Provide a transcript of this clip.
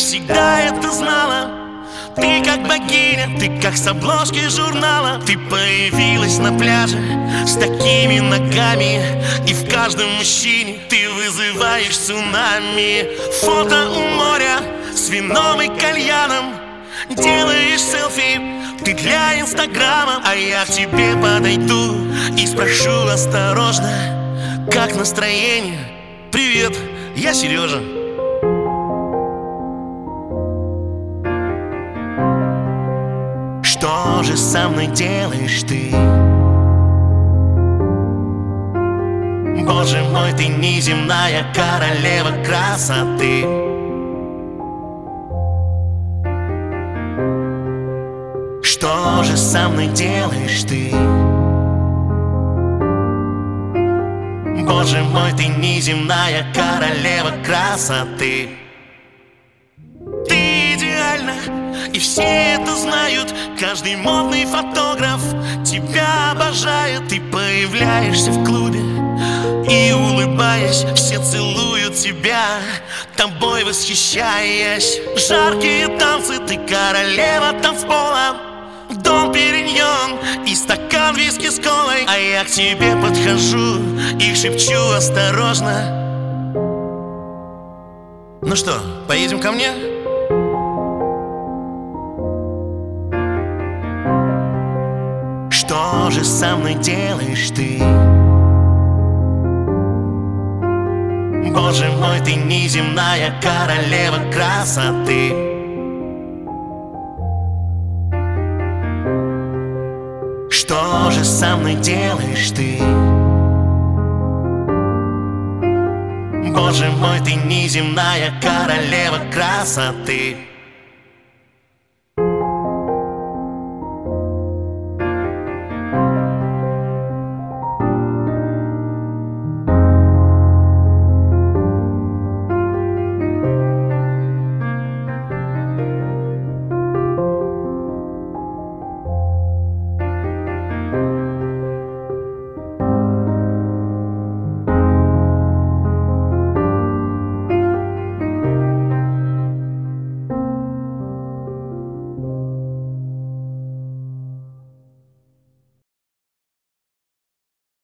всегда это знала. Ты как богиня, ты как с обложки журнала. Ты появилась на пляже с такими ногами. И в каждом мужчине ты вызываешь цунами. Фото у моря с вином и кальяном. Делаешь селфи, ты для инстаграма. А я к тебе подойду и спрошу осторожно Как настроение? Привет, я Сережа Что же со мной делаешь ты? Боже мой, ты неземная королева красоты Что же со мной делаешь ты? Боже мой, ты неземная королева красоты все это знают. Каждый модный фотограф тебя обожает. Ты появляешься в клубе и улыбаясь Все целуют тебя, тобой восхищаясь. Жаркие танцы, ты королева танцпола. Дом Периньон и стакан виски с колой. А я к тебе подхожу и шепчу осторожно. Ну что, поедем ко мне? Что же со мной делаешь ты? Боже мой, ты неземная королева красоты Что же со мной делаешь ты? Боже мой, ты неземная королева красоты